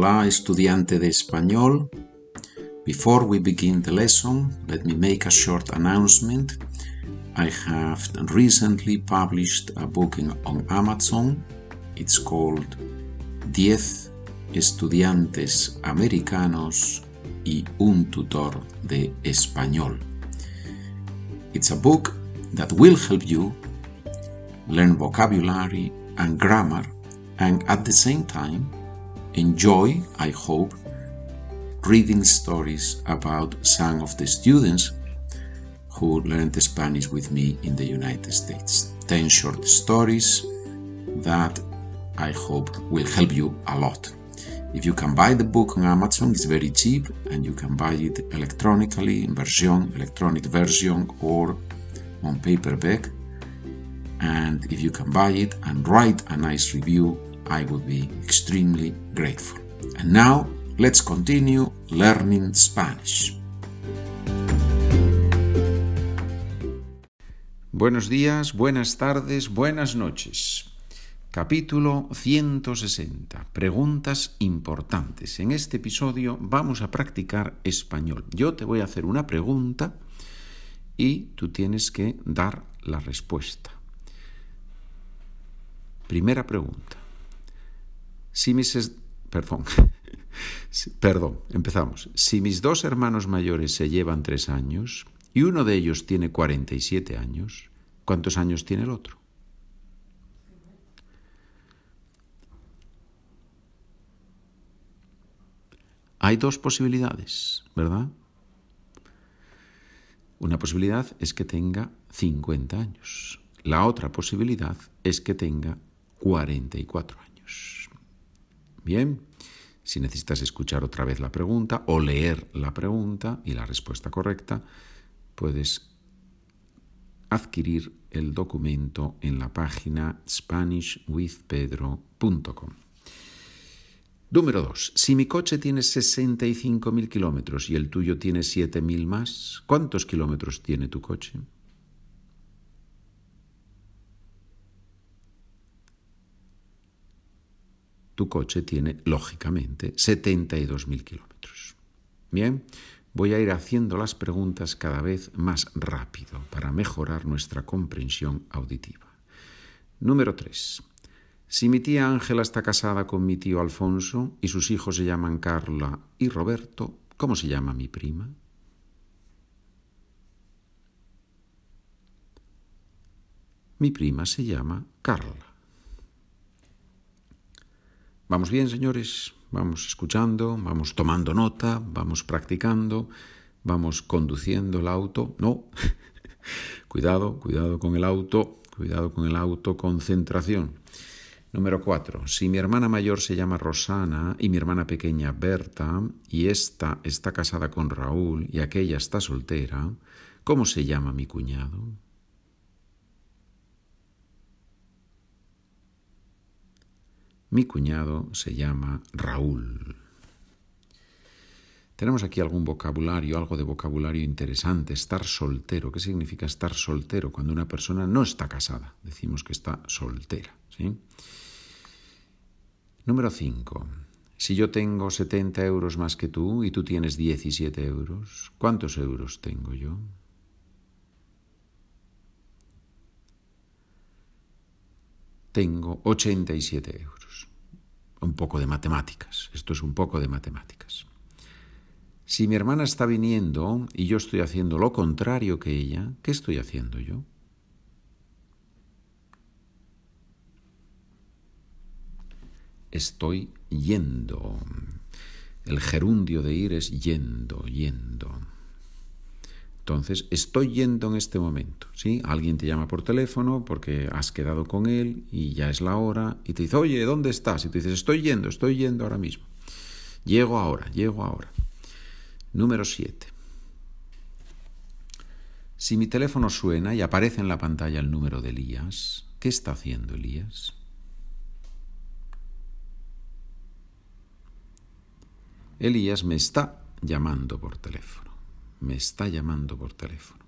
Hola, estudiante de español. Before we begin the lesson, let me make a short announcement. I have recently published a book on Amazon. It's called 10 estudiantes americanos y un tutor de español. It's a book that will help you learn vocabulary and grammar and at the same time enjoy, I hope, reading stories about some of the students who learned Spanish with me in the United States. 10 short stories that I hope will help you a lot. If you can buy the book on Amazon, it's very cheap and you can buy it electronically in version, electronic version or on paperback. And if you can buy it and write a nice review, I would be extremely And now, let's continue learning Spanish. Buenos días, buenas tardes, buenas noches. Capítulo 160. Preguntas importantes. En este episodio vamos a practicar español. Yo te voy a hacer una pregunta y tú tienes que dar la respuesta. Primera pregunta. Si mis... Perdón. Perdón, empezamos. Si mis dos hermanos mayores se llevan tres años y uno de ellos tiene 47 años, ¿cuántos años tiene el otro? Hay dos posibilidades, ¿verdad? Una posibilidad es que tenga 50 años. La otra posibilidad es que tenga 44 años. Bien, si necesitas escuchar otra vez la pregunta o leer la pregunta y la respuesta correcta, puedes adquirir el documento en la página SpanishWithPedro.com. Número 2. Si mi coche tiene 65.000 kilómetros y el tuyo tiene 7.000 más, ¿cuántos kilómetros tiene tu coche? Tu coche tiene, lógicamente, 72.000 kilómetros. Bien, voy a ir haciendo las preguntas cada vez más rápido para mejorar nuestra comprensión auditiva. Número 3. Si mi tía Ángela está casada con mi tío Alfonso y sus hijos se llaman Carla y Roberto, ¿cómo se llama mi prima? Mi prima se llama Carla. Vamos bien, señores, vamos escuchando, vamos tomando nota, vamos practicando, vamos conduciendo el auto. No, cuidado, cuidado con el auto, cuidado con el auto, concentración. Número cuatro. Si mi hermana mayor se llama Rosana y mi hermana pequeña Berta y esta está casada con Raúl y aquella está soltera, ¿cómo se llama mi cuñado? Mi cuñado se llama Raúl. Tenemos aquí algún vocabulario, algo de vocabulario interesante. Estar soltero. ¿Qué significa estar soltero? Cuando una persona no está casada. Decimos que está soltera. ¿sí? Número 5. Si yo tengo 70 euros más que tú y tú tienes 17 euros, ¿cuántos euros tengo yo? Tengo 87 euros. Un poco de matemáticas. Esto es un poco de matemáticas. Si mi hermana está viniendo y yo estoy haciendo lo contrario que ella, ¿qué estoy haciendo yo? estoy yendo. El gerundio de ir es yendo, yendo. Entonces, estoy yendo en este momento. ¿sí? Alguien te llama por teléfono porque has quedado con él y ya es la hora y te dice, oye, ¿dónde estás? Y tú dices, estoy yendo, estoy yendo ahora mismo. Llego ahora, llego ahora. Número 7. Si mi teléfono suena y aparece en la pantalla el número de Elías, ¿qué está haciendo Elías? Elías me está llamando por teléfono. Me está llamando por teléfono.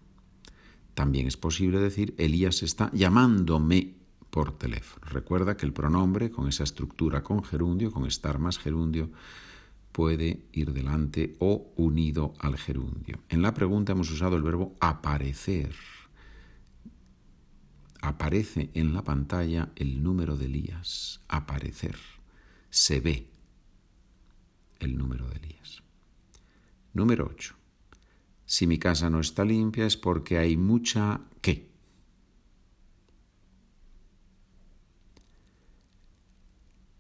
También es posible decir Elías está llamándome por teléfono. Recuerda que el pronombre con esa estructura con gerundio, con estar más gerundio, puede ir delante o unido al gerundio. En la pregunta hemos usado el verbo aparecer. Aparece en la pantalla el número de Elías. Aparecer. Se ve el número de Elías. Número 8. Si mi casa no está limpia es porque hay mucha ¿qué?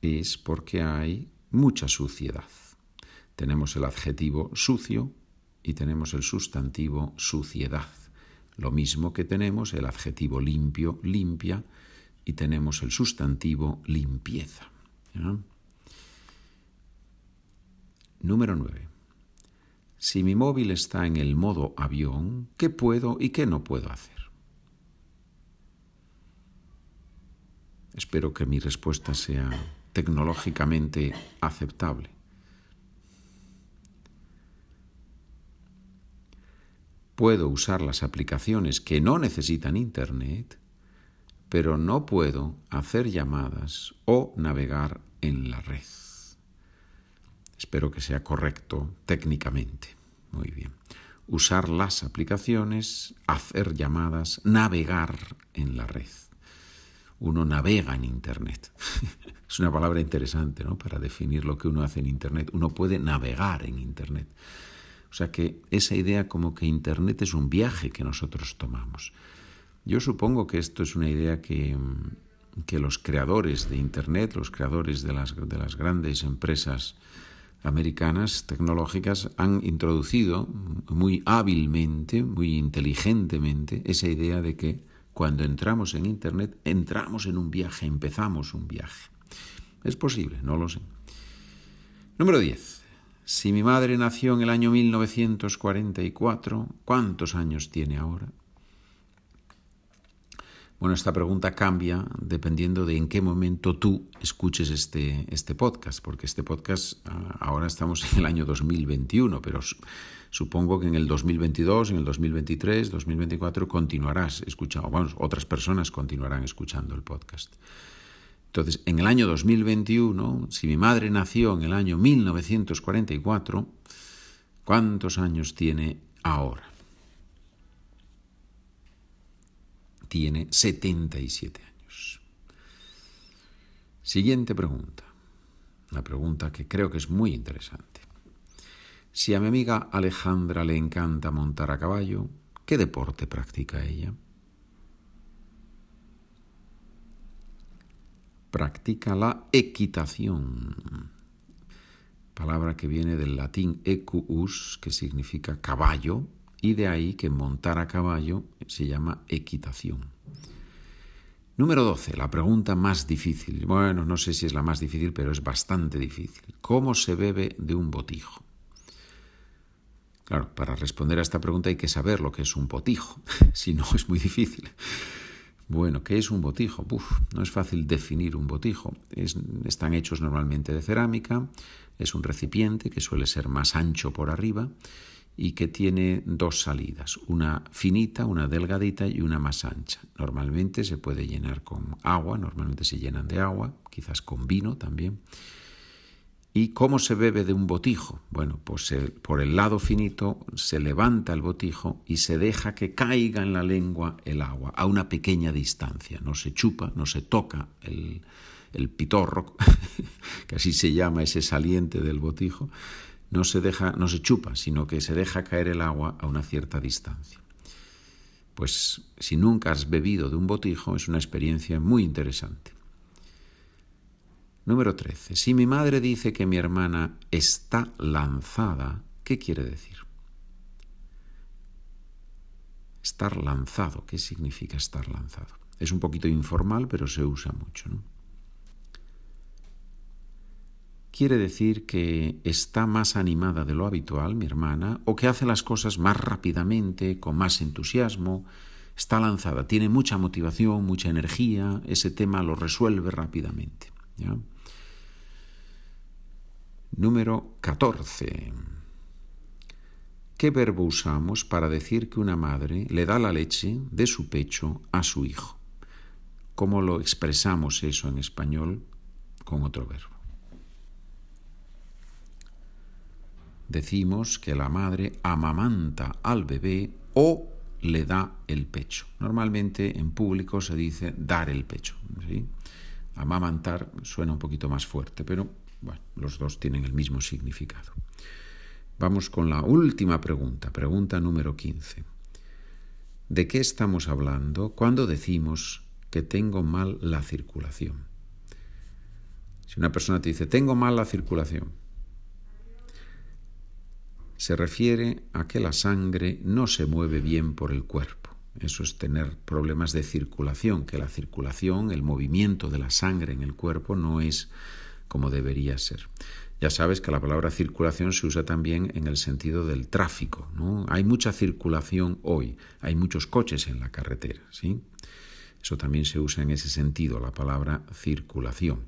Es porque hay mucha suciedad. Tenemos el adjetivo sucio y tenemos el sustantivo suciedad. Lo mismo que tenemos el adjetivo limpio, limpia, y tenemos el sustantivo limpieza. Número 9. Si mi móvil está en el modo avión, ¿qué puedo y qué no puedo hacer? Espero que mi respuesta sea tecnológicamente aceptable. Puedo usar las aplicaciones que no necesitan Internet, pero no puedo hacer llamadas o navegar en la red. Espero que sea correcto técnicamente. Muy bien. Usar las aplicaciones, hacer llamadas, navegar en la red. Uno navega en Internet. es una palabra interesante ¿no? para definir lo que uno hace en Internet. Uno puede navegar en Internet. O sea que esa idea como que Internet es un viaje que nosotros tomamos. Yo supongo que esto es una idea que, que los creadores de Internet, los creadores de las, de las grandes empresas americanas tecnológicas han introducido muy hábilmente, muy inteligentemente, esa idea de que cuando entramos en Internet entramos en un viaje, empezamos un viaje. Es posible, no lo sé. Número 10. Si mi madre nació en el año 1944, ¿cuántos años tiene ahora? Bueno, esta pregunta cambia dependiendo de en qué momento tú escuches este, este podcast, porque este podcast ah, ahora estamos en el año 2021, pero supongo que en el 2022, en el 2023, 2024 continuarás escuchando, bueno, otras personas continuarán escuchando el podcast. Entonces, en el año 2021, si mi madre nació en el año 1944, ¿cuántos años tiene ahora? Tiene 77 años. Siguiente pregunta. Una pregunta que creo que es muy interesante. Si a mi amiga Alejandra le encanta montar a caballo, ¿qué deporte practica ella? Practica la equitación, palabra que viene del latín equus, que significa caballo, y de ahí que montar a caballo se llama equitación. Número 12, la pregunta más difícil. Bueno, no sé si es la más difícil, pero es bastante difícil. ¿Cómo se bebe de un botijo? Claro, para responder a esta pregunta hay que saber lo que es un botijo, si no es muy difícil. Bueno, ¿qué es un botijo? no es fácil definir un botijo. están hechos normalmente de cerámica, es un recipiente que suele ser más ancho por arriba y que tiene dos salidas, una finita, una delgadita y una más ancha. Normalmente se puede llenar con agua, normalmente se llenan de agua, quizás con vino también. ¿Y cómo se bebe de un botijo? Bueno, pues por el lado finito se levanta el botijo y se deja que caiga en la lengua el agua a una pequeña distancia. No se chupa, no se toca el, el pitorro, que así se llama ese saliente del botijo, no se deja, no se chupa, sino que se deja caer el agua a una cierta distancia. Pues si nunca has bebido de un botijo, es una experiencia muy interesante. Número 13. Si mi madre dice que mi hermana está lanzada, ¿qué quiere decir? Estar lanzado, ¿qué significa estar lanzado? Es un poquito informal, pero se usa mucho. ¿no? Quiere decir que está más animada de lo habitual, mi hermana, o que hace las cosas más rápidamente, con más entusiasmo, está lanzada, tiene mucha motivación, mucha energía, ese tema lo resuelve rápidamente. Número 14. ¿Qué verbo usamos para decir que una madre le da la leche de su pecho a su hijo? ¿Cómo lo expresamos eso en español con otro verbo? Decimos que la madre amamanta al bebé o le da el pecho. Normalmente en público se dice dar el pecho. Amamantar suena un poquito más fuerte, pero los dos tienen el mismo significado. Vamos con la última pregunta, pregunta número 15. ¿De qué estamos hablando cuando decimos que tengo mal la circulación? Si una persona te dice, tengo mal la circulación, se refiere a que la sangre no se mueve bien por el cuerpo. Eso es tener problemas de circulación, que la circulación, el movimiento de la sangre en el cuerpo no es como debería ser. Ya sabes que la palabra circulación se usa también en el sentido del tráfico. Hay mucha circulación hoy, hay muchos coches en la carretera. ¿sí? Eso también se usa en ese sentido, la palabra circulación,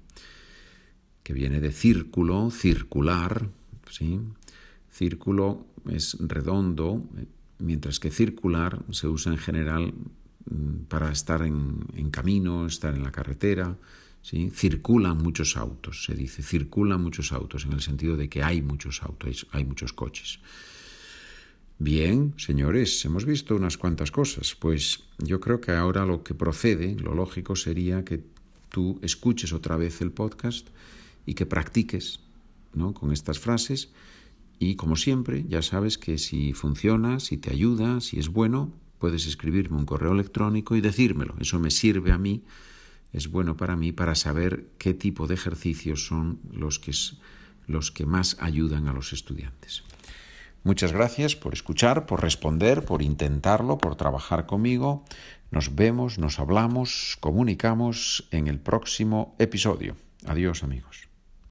que viene de círculo, circular. ¿sí? Círculo es redondo, mientras que circular se usa en general mm, para estar en, camino, estar en la carretera. ¿sí? Circulan muchos autos, se dice, circulan muchos autos, en el sentido de que hay muchos autos, hay muchos coches. Bien, señores, hemos visto unas cuantas cosas. Pues yo creo que ahora lo que procede, lo lógico sería que tú escuches otra vez el podcast y que practiques ¿no? con estas frases. Y como siempre, ya sabes que si funciona, si te ayuda, si es bueno, puedes escribirme un correo electrónico y decírmelo. Eso me sirve a mí es bueno para mí para saber qué tipo de ejercicios son los que, los que más ayudan a los estudiantes. Muchas gracias por escuchar, por responder, por intentarlo, por trabajar conmigo. Nos vemos, nos hablamos, comunicamos en el próximo episodio. Adiós amigos.